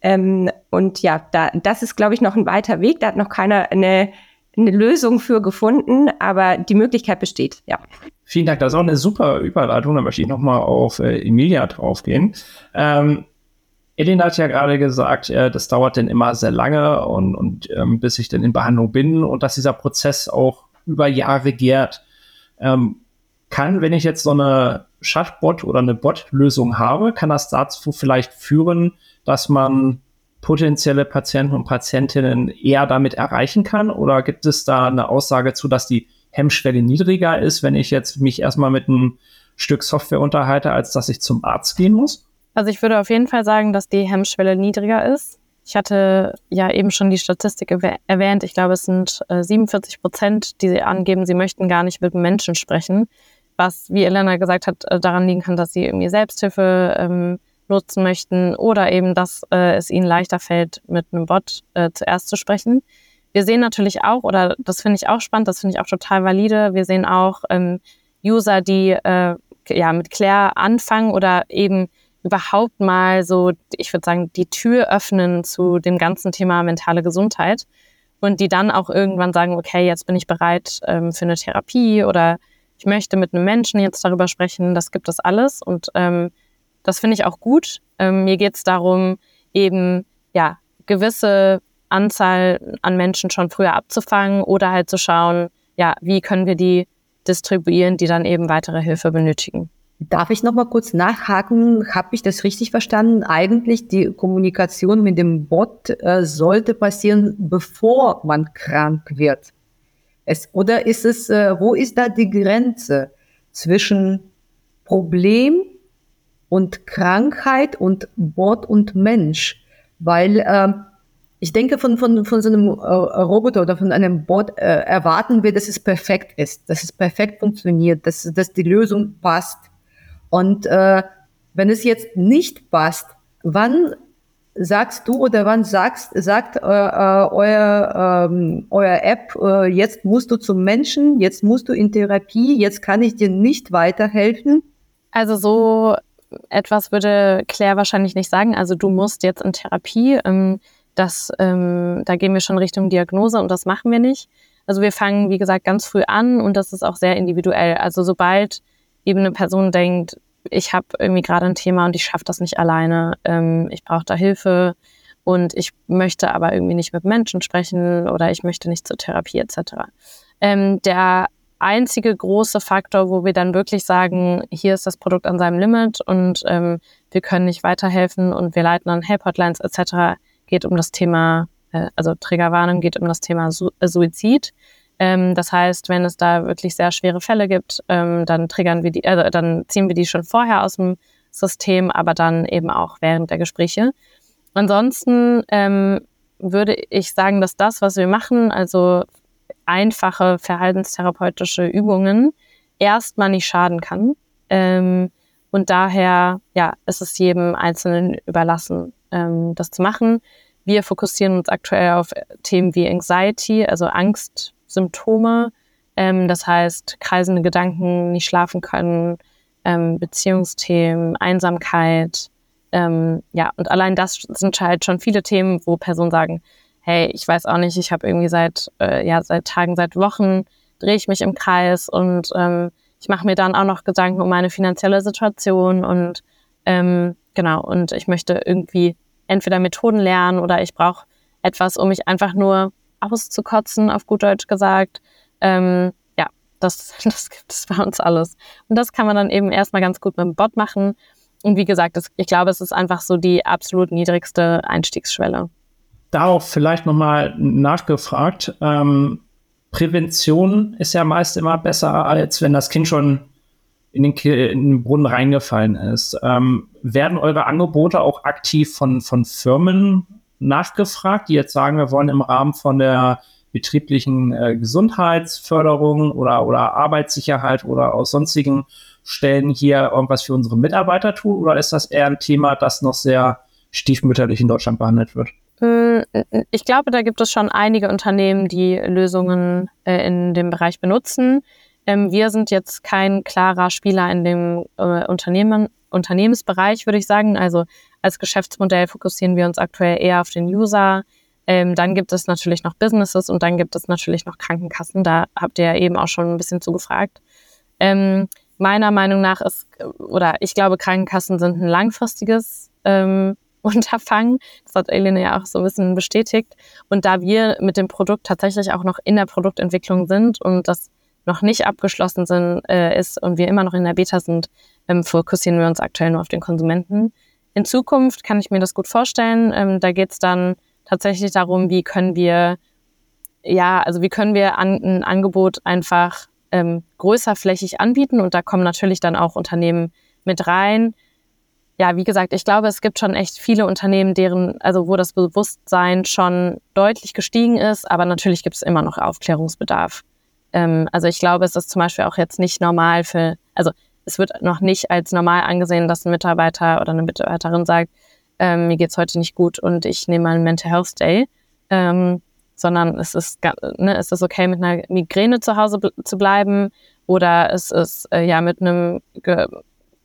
Ähm, und ja, da, das ist, glaube ich, noch ein weiter Weg. Da hat noch keiner eine, eine Lösung für gefunden, aber die Möglichkeit besteht, ja. Vielen Dank, das ist auch eine super Überleitung. Da möchte ich nochmal auf äh, Emilia draufgehen. Ähm, Elena hat ja gerade gesagt, äh, das dauert denn immer sehr lange und, und ähm, bis ich dann in Behandlung bin und dass dieser Prozess auch über Jahre gärt. Ähm, kann, wenn ich jetzt so eine Chatbot oder eine Bot-Lösung habe, kann das dazu vielleicht führen, dass man potenzielle Patienten und Patientinnen eher damit erreichen kann? Oder gibt es da eine Aussage zu, dass die Hemmschwelle niedriger ist, wenn ich jetzt mich erstmal mit einem Stück Software unterhalte, als dass ich zum Arzt gehen muss? Also ich würde auf jeden Fall sagen, dass die Hemmschwelle niedriger ist. Ich hatte ja eben schon die Statistik erwähnt. Ich glaube, es sind äh, 47 Prozent, die angeben, sie möchten gar nicht mit Menschen sprechen was, wie Elena gesagt hat, äh, daran liegen kann, dass sie irgendwie Selbsthilfe ähm, nutzen möchten oder eben, dass äh, es ihnen leichter fällt, mit einem Bot äh, zuerst zu sprechen. Wir sehen natürlich auch, oder das finde ich auch spannend, das finde ich auch total valide, wir sehen auch ähm, User, die äh, ja mit Claire anfangen oder eben überhaupt mal so, ich würde sagen, die Tür öffnen zu dem ganzen Thema mentale Gesundheit. Und die dann auch irgendwann sagen, okay, jetzt bin ich bereit ähm, für eine Therapie oder ich möchte mit einem Menschen jetzt darüber sprechen, das gibt es alles. Und ähm, das finde ich auch gut. Ähm, mir geht es darum, eben ja gewisse Anzahl an Menschen schon früher abzufangen oder halt zu schauen, ja, wie können wir die distribuieren, die dann eben weitere Hilfe benötigen. Darf ich noch mal kurz nachhaken? Habe ich das richtig verstanden? Eigentlich die Kommunikation mit dem Bot äh, sollte passieren, bevor man krank wird. Es, oder ist es, äh, wo ist da die Grenze zwischen Problem und Krankheit und Wort und Mensch? Weil äh, ich denke, von, von, von so einem äh, Roboter oder von einem Bot äh, erwarten wir, dass es perfekt ist, dass es perfekt funktioniert, dass, dass die Lösung passt. Und äh, wenn es jetzt nicht passt, wann sagst du oder wann sagst, sagt äh, äh, euer, ähm, euer App, äh, jetzt musst du zum Menschen, jetzt musst du in Therapie, jetzt kann ich dir nicht weiterhelfen? Also so etwas würde Claire wahrscheinlich nicht sagen. Also du musst jetzt in Therapie. Ähm, das, ähm, da gehen wir schon Richtung Diagnose und das machen wir nicht. Also wir fangen, wie gesagt, ganz früh an und das ist auch sehr individuell. Also sobald eben eine Person denkt, ich habe irgendwie gerade ein Thema und ich schaffe das nicht alleine. Ähm, ich brauche da Hilfe und ich möchte aber irgendwie nicht mit Menschen sprechen oder ich möchte nicht zur Therapie etc. Ähm, der einzige große Faktor, wo wir dann wirklich sagen, hier ist das Produkt an seinem Limit und ähm, wir können nicht weiterhelfen und wir leiten an Help-Hotlines etc., geht um das Thema, äh, also Triggerwarnung geht um das Thema Su äh, Suizid. Ähm, das heißt, wenn es da wirklich sehr schwere Fälle gibt, ähm, dann triggern wir die, äh, dann ziehen wir die schon vorher aus dem System, aber dann eben auch während der Gespräche. Ansonsten ähm, würde ich sagen, dass das, was wir machen, also einfache verhaltenstherapeutische Übungen, erstmal nicht schaden kann. Ähm, und daher, ja, ist es jedem Einzelnen überlassen, ähm, das zu machen. Wir fokussieren uns aktuell auf Themen wie Anxiety, also Angstsymptome. Ähm, das heißt, kreisende Gedanken, nicht schlafen können, ähm, Beziehungsthemen, Einsamkeit. Ähm, ja, und allein das sind halt schon viele Themen, wo Personen sagen, hey, ich weiß auch nicht, ich habe irgendwie seit, äh, ja, seit Tagen, seit Wochen drehe ich mich im Kreis und ähm, ich mache mir dann auch noch Gedanken um meine finanzielle Situation und ähm, genau, und ich möchte irgendwie entweder Methoden lernen oder ich brauche etwas, um mich einfach nur auszukotzen, auf gut Deutsch gesagt. Ähm, ja, das, das gibt es bei uns alles. Und das kann man dann eben erstmal ganz gut mit dem Bot machen. Und wie gesagt, das, ich glaube, es ist einfach so die absolut niedrigste Einstiegsschwelle. Darauf vielleicht nochmal nachgefragt. Ähm, Prävention ist ja meist immer besser, als wenn das Kind schon in den, in den Brunnen reingefallen ist. Ähm, werden eure Angebote auch aktiv von, von Firmen nachgefragt, die jetzt sagen, wir wollen im Rahmen von der betrieblichen äh, Gesundheitsförderung oder, oder Arbeitssicherheit oder aus sonstigen Stellen hier irgendwas für unsere Mitarbeiter tun? Oder ist das eher ein Thema, das noch sehr stiefmütterlich in Deutschland behandelt wird? Äh, ich glaube, da gibt es schon einige Unternehmen, die Lösungen äh, in dem Bereich benutzen. Ähm, wir sind jetzt kein klarer Spieler in dem äh, Unternehmen, Unternehmensbereich, würde ich sagen. Also als Geschäftsmodell fokussieren wir uns aktuell eher auf den User. Ähm, dann gibt es natürlich noch Businesses und dann gibt es natürlich noch Krankenkassen. Da habt ihr eben auch schon ein bisschen zugefragt. Ähm, meiner Meinung nach ist, oder ich glaube, Krankenkassen sind ein langfristiges Unterfangen. Das hat Elene ja auch so ein bisschen bestätigt. Und da wir mit dem Produkt tatsächlich auch noch in der Produktentwicklung sind und das noch nicht abgeschlossen sind, äh, ist und wir immer noch in der Beta sind, ähm, fokussieren wir uns aktuell nur auf den Konsumenten. In Zukunft kann ich mir das gut vorstellen. Ähm, da geht es dann tatsächlich darum, wie können wir, ja, also wie können wir an, ein Angebot einfach ähm, größerflächig anbieten und da kommen natürlich dann auch Unternehmen mit rein, ja, wie gesagt, ich glaube, es gibt schon echt viele Unternehmen, deren, also wo das Bewusstsein schon deutlich gestiegen ist, aber natürlich gibt es immer noch Aufklärungsbedarf. Ähm, also ich glaube, es ist zum Beispiel auch jetzt nicht normal für, also es wird noch nicht als normal angesehen, dass ein Mitarbeiter oder eine Mitarbeiterin sagt, ähm, mir geht's heute nicht gut und ich nehme mal einen Mental Health Day. Ähm, sondern es ist, ne, es ist okay, mit einer Migräne zu Hause zu bleiben oder es ist äh, ja mit einem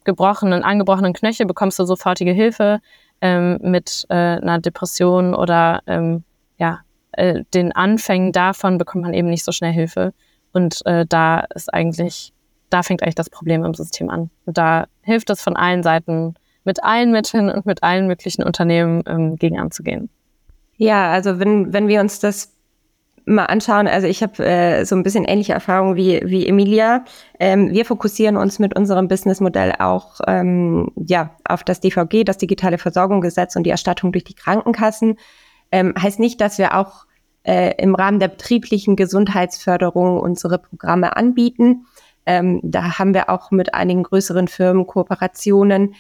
gebrochenen, angebrochenen Knöchel bekommst du sofortige Hilfe. Ähm, mit äh, einer Depression oder ähm, ja, äh, den Anfängen davon bekommt man eben nicht so schnell Hilfe. Und äh, da ist eigentlich, da fängt eigentlich das Problem im System an. Und da hilft es von allen Seiten, mit allen Mitteln und mit allen möglichen Unternehmen ähm, gegen anzugehen. Ja, also wenn, wenn wir uns das mal anschauen. Also ich habe äh, so ein bisschen ähnliche Erfahrungen wie, wie Emilia. Ähm, wir fokussieren uns mit unserem Businessmodell auch ähm, ja, auf das DVG, das digitale Versorgungsgesetz und die Erstattung durch die Krankenkassen. Ähm, heißt nicht, dass wir auch äh, im Rahmen der betrieblichen Gesundheitsförderung unsere Programme anbieten. Ähm, da haben wir auch mit einigen größeren Firmen Kooperationen.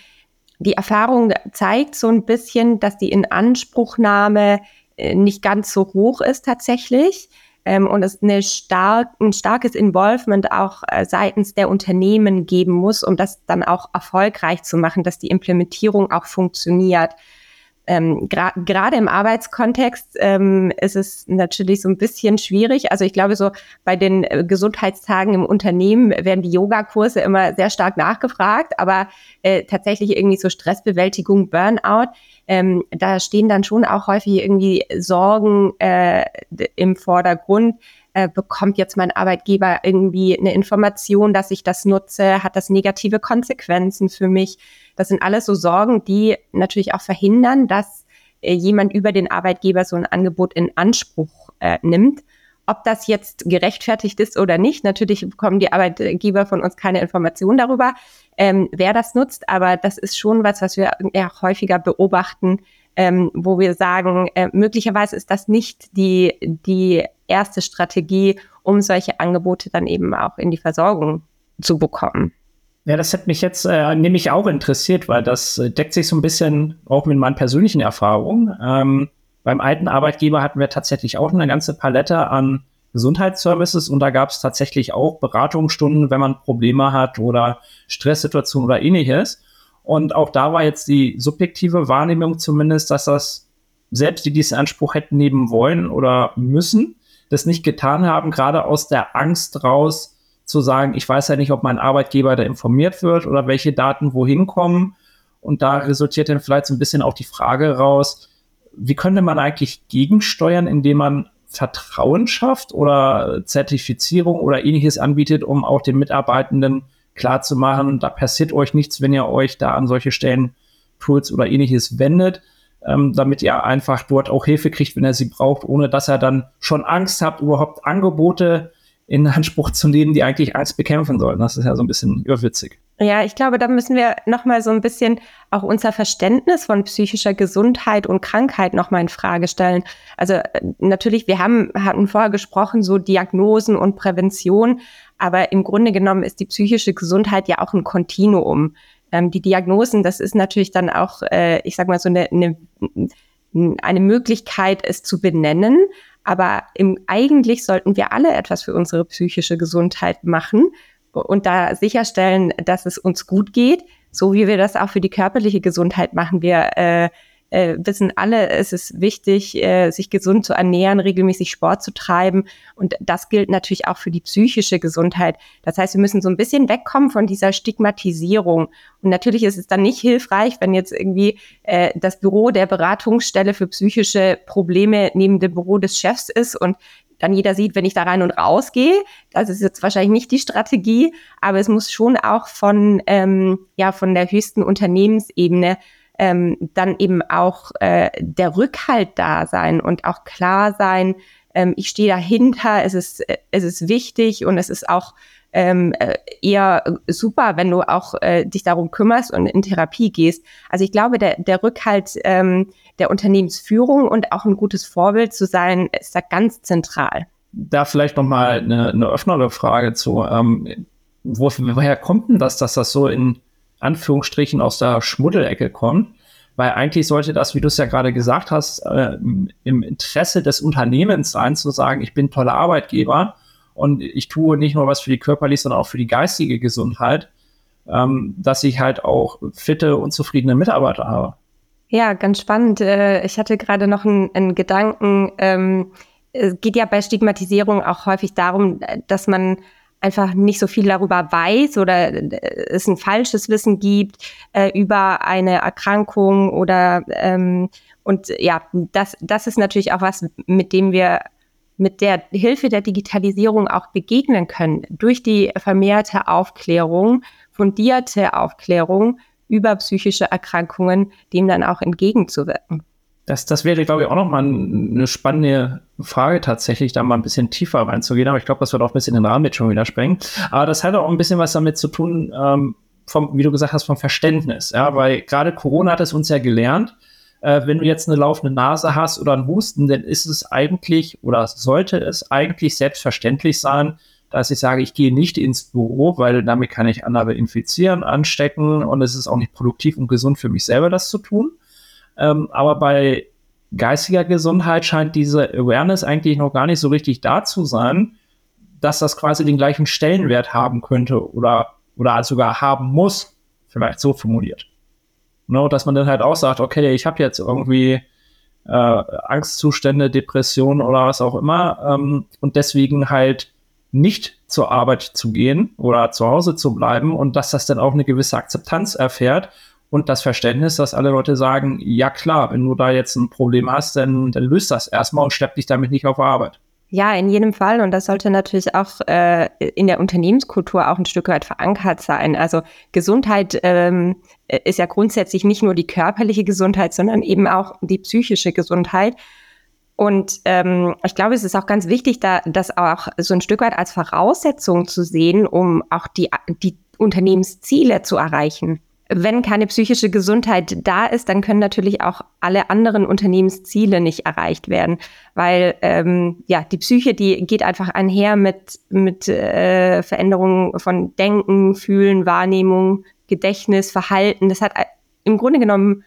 Die Erfahrung zeigt so ein bisschen, dass die Inanspruchnahme nicht ganz so hoch ist tatsächlich. Ähm, und es eine stark, ein starkes Involvement auch äh, seitens der Unternehmen geben muss, um das dann auch erfolgreich zu machen, dass die Implementierung auch funktioniert. Ähm, Gerade gra im Arbeitskontext ähm, ist es natürlich so ein bisschen schwierig. Also ich glaube, so bei den äh, Gesundheitstagen im Unternehmen werden die Yogakurse immer sehr stark nachgefragt, aber äh, tatsächlich irgendwie so Stressbewältigung, Burnout, ähm, da stehen dann schon auch häufig irgendwie Sorgen äh, im Vordergrund. Äh, bekommt jetzt mein Arbeitgeber irgendwie eine Information, dass ich das nutze? Hat das negative Konsequenzen für mich? Das sind alles so Sorgen, die natürlich auch verhindern, dass äh, jemand über den Arbeitgeber so ein Angebot in Anspruch äh, nimmt. Ob das jetzt gerechtfertigt ist oder nicht, natürlich bekommen die Arbeitgeber von uns keine Informationen darüber, ähm, wer das nutzt, aber das ist schon was, was wir eher häufiger beobachten, ähm, wo wir sagen, äh, möglicherweise ist das nicht die, die erste Strategie, um solche Angebote dann eben auch in die Versorgung zu bekommen. Ja, das hat mich jetzt äh, nämlich auch interessiert, weil das äh, deckt sich so ein bisschen auch mit meinen persönlichen Erfahrungen. Ähm, beim alten Arbeitgeber hatten wir tatsächlich auch eine ganze Palette an Gesundheitsservices und da gab es tatsächlich auch Beratungsstunden, wenn man Probleme hat oder Stresssituationen oder ähnliches. Und auch da war jetzt die subjektive Wahrnehmung zumindest, dass das selbst die diesen Anspruch hätten nehmen wollen oder müssen, das nicht getan haben, gerade aus der Angst raus zu sagen, ich weiß ja nicht, ob mein Arbeitgeber da informiert wird oder welche Daten wohin kommen. Und da resultiert dann vielleicht so ein bisschen auch die Frage raus, wie könnte man eigentlich gegensteuern, indem man Vertrauen schafft oder Zertifizierung oder ähnliches anbietet, um auch den Mitarbeitenden klarzumachen, da passiert euch nichts, wenn ihr euch da an solche Stellen Tools oder ähnliches wendet, ähm, damit ihr einfach dort auch Hilfe kriegt, wenn er sie braucht, ohne dass er dann schon Angst habt, überhaupt Angebote in Anspruch zu nehmen, die eigentlich Angst bekämpfen sollen. Das ist ja so ein bisschen überwitzig. Ja, ich glaube, da müssen wir nochmal so ein bisschen auch unser Verständnis von psychischer Gesundheit und Krankheit nochmal in Frage stellen. Also äh, natürlich, wir haben, hatten vorher gesprochen, so Diagnosen und Prävention, aber im Grunde genommen ist die psychische Gesundheit ja auch ein Kontinuum. Ähm, die Diagnosen, das ist natürlich dann auch, äh, ich sag mal, so eine, eine, eine Möglichkeit, es zu benennen. Aber im, eigentlich sollten wir alle etwas für unsere psychische Gesundheit machen und da sicherstellen, dass es uns gut geht, so wie wir das auch für die körperliche Gesundheit machen. Wir äh, äh, wissen alle, es ist wichtig, äh, sich gesund zu ernähren, regelmäßig Sport zu treiben. Und das gilt natürlich auch für die psychische Gesundheit. Das heißt, wir müssen so ein bisschen wegkommen von dieser Stigmatisierung. Und natürlich ist es dann nicht hilfreich, wenn jetzt irgendwie äh, das Büro der Beratungsstelle für psychische Probleme neben dem Büro des Chefs ist und dann jeder sieht, wenn ich da rein und raus gehe. Das ist jetzt wahrscheinlich nicht die Strategie, aber es muss schon auch von, ähm, ja, von der höchsten Unternehmensebene ähm, dann eben auch äh, der Rückhalt da sein und auch klar sein, ähm, ich stehe dahinter, es ist, es ist wichtig und es ist auch ähm, äh, eher super, wenn du auch äh, dich darum kümmerst und in Therapie gehst. Also ich glaube, der, der Rückhalt ähm, der Unternehmensführung und auch ein gutes Vorbild zu sein, ist da ganz zentral. Da vielleicht nochmal eine, eine öffnere Frage zu. Ähm, wo, woher kommt denn das, dass das so in Anführungsstrichen aus der Schmuddelecke kommt? Weil eigentlich sollte das, wie du es ja gerade gesagt hast, äh, im Interesse des Unternehmens sein, zu sagen, ich bin toller Arbeitgeber und ich tue nicht nur was für die körperliche, sondern auch für die geistige Gesundheit, ähm, dass ich halt auch fitte und zufriedene Mitarbeiter habe. Ja, ganz spannend. Äh, ich hatte gerade noch einen, einen Gedanken. Ähm, es geht ja bei Stigmatisierung auch häufig darum, dass man einfach nicht so viel darüber weiß oder es ein falsches Wissen gibt äh, über eine Erkrankung oder ähm, und ja, das, das ist natürlich auch was, mit dem wir mit der Hilfe der Digitalisierung auch begegnen können, durch die vermehrte Aufklärung, fundierte Aufklärung über psychische Erkrankungen, dem dann auch entgegenzuwirken. Das, das wäre, glaube ich, auch nochmal eine spannende Frage tatsächlich, da mal ein bisschen tiefer reinzugehen. Aber ich glaube, das wird auch ein bisschen den Rahmen jetzt schon wieder sprengen. Aber das hat auch ein bisschen was damit zu tun, ähm, vom, wie du gesagt hast, vom Verständnis. Ja, weil gerade Corona hat es uns ja gelernt, äh, wenn du jetzt eine laufende Nase hast oder einen Husten, dann ist es eigentlich oder sollte es eigentlich selbstverständlich sein, dass ich sage, ich gehe nicht ins Büro, weil damit kann ich andere infizieren, anstecken und es ist auch nicht produktiv und gesund für mich selber, das zu tun. Ähm, aber bei geistiger Gesundheit scheint diese Awareness eigentlich noch gar nicht so richtig da zu sein, dass das quasi den gleichen Stellenwert haben könnte oder, oder sogar haben muss, vielleicht so formuliert. No, ne, dass man dann halt auch sagt, okay, ich habe jetzt irgendwie äh, Angstzustände, Depressionen oder was auch immer ähm, und deswegen halt nicht zur Arbeit zu gehen oder zu Hause zu bleiben und dass das dann auch eine gewisse Akzeptanz erfährt und das Verständnis, dass alle Leute sagen, ja klar, wenn du da jetzt ein Problem hast, dann, dann löst das erstmal und schlepp dich damit nicht auf Arbeit. Ja, in jedem Fall. Und das sollte natürlich auch äh, in der Unternehmenskultur auch ein Stück weit verankert sein. Also Gesundheit ähm, ist ja grundsätzlich nicht nur die körperliche Gesundheit, sondern eben auch die psychische Gesundheit. Und ähm, ich glaube, es ist auch ganz wichtig, da das auch so ein Stück weit als Voraussetzung zu sehen, um auch die, die Unternehmensziele zu erreichen. Wenn keine psychische Gesundheit da ist, dann können natürlich auch alle anderen Unternehmensziele nicht erreicht werden, weil ähm, ja die Psyche, die geht einfach einher mit mit äh, Veränderungen von Denken, Fühlen, Wahrnehmung, Gedächtnis, Verhalten. Das hat im Grunde genommen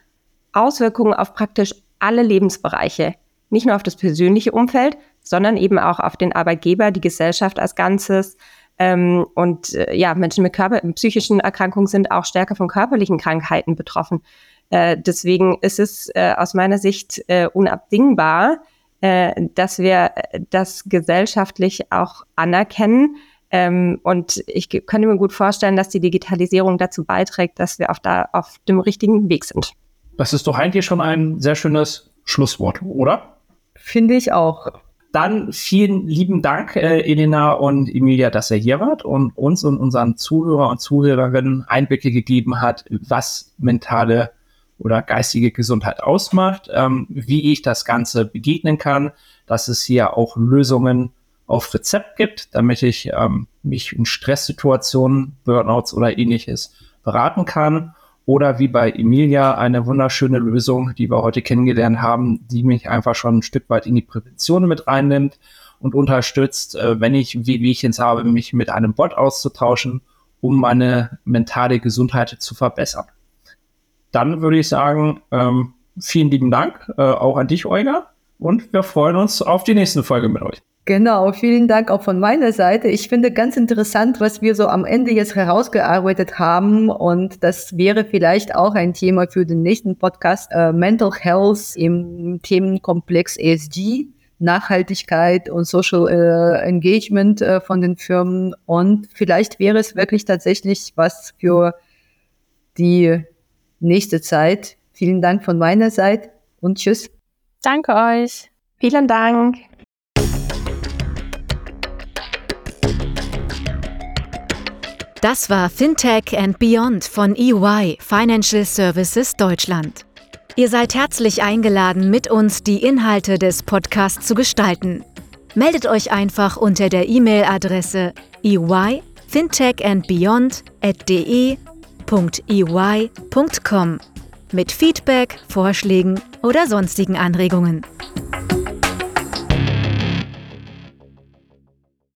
Auswirkungen auf praktisch alle Lebensbereiche, nicht nur auf das persönliche Umfeld, sondern eben auch auf den Arbeitgeber, die Gesellschaft als Ganzes, ähm, und äh, ja, Menschen mit Körper psychischen Erkrankungen sind auch stärker von körperlichen Krankheiten betroffen. Äh, deswegen ist es äh, aus meiner Sicht äh, unabdingbar, äh, dass wir das gesellschaftlich auch anerkennen. Ähm, und ich könnte mir gut vorstellen, dass die Digitalisierung dazu beiträgt, dass wir auf, da, auf dem richtigen Weg sind. Das ist doch eigentlich schon ein sehr schönes Schlusswort, oder? Finde ich auch. Dann vielen lieben Dank, äh, Elena und Emilia, dass ihr hier wart und uns und unseren Zuhörer und Zuhörerinnen Einblicke gegeben hat, was mentale oder geistige Gesundheit ausmacht, ähm, wie ich das Ganze begegnen kann, dass es hier auch Lösungen auf Rezept gibt, damit ich ähm, mich in Stresssituationen, Burnouts oder ähnliches beraten kann oder wie bei Emilia eine wunderschöne Lösung, die wir heute kennengelernt haben, die mich einfach schon ein Stück weit in die Prävention mit reinnimmt und unterstützt, äh, wenn ich wie Wehchens habe, mich mit einem Bot auszutauschen, um meine mentale Gesundheit zu verbessern. Dann würde ich sagen, ähm, vielen lieben Dank äh, auch an dich, Olga, und wir freuen uns auf die nächste Folge mit euch. Genau, vielen Dank auch von meiner Seite. Ich finde ganz interessant, was wir so am Ende jetzt herausgearbeitet haben. Und das wäre vielleicht auch ein Thema für den nächsten Podcast, äh, Mental Health im Themenkomplex ESG. Nachhaltigkeit und Social äh, Engagement äh, von den Firmen. Und vielleicht wäre es wirklich tatsächlich was für die nächste Zeit. Vielen Dank von meiner Seite und tschüss. Danke euch. Vielen Dank. Das war Fintech and Beyond von EY Financial Services Deutschland. Ihr seid herzlich eingeladen, mit uns die Inhalte des Podcasts zu gestalten. Meldet euch einfach unter der E-Mail-Adresse eyfintechandbeyond.de.ey.com mit Feedback, Vorschlägen oder sonstigen Anregungen.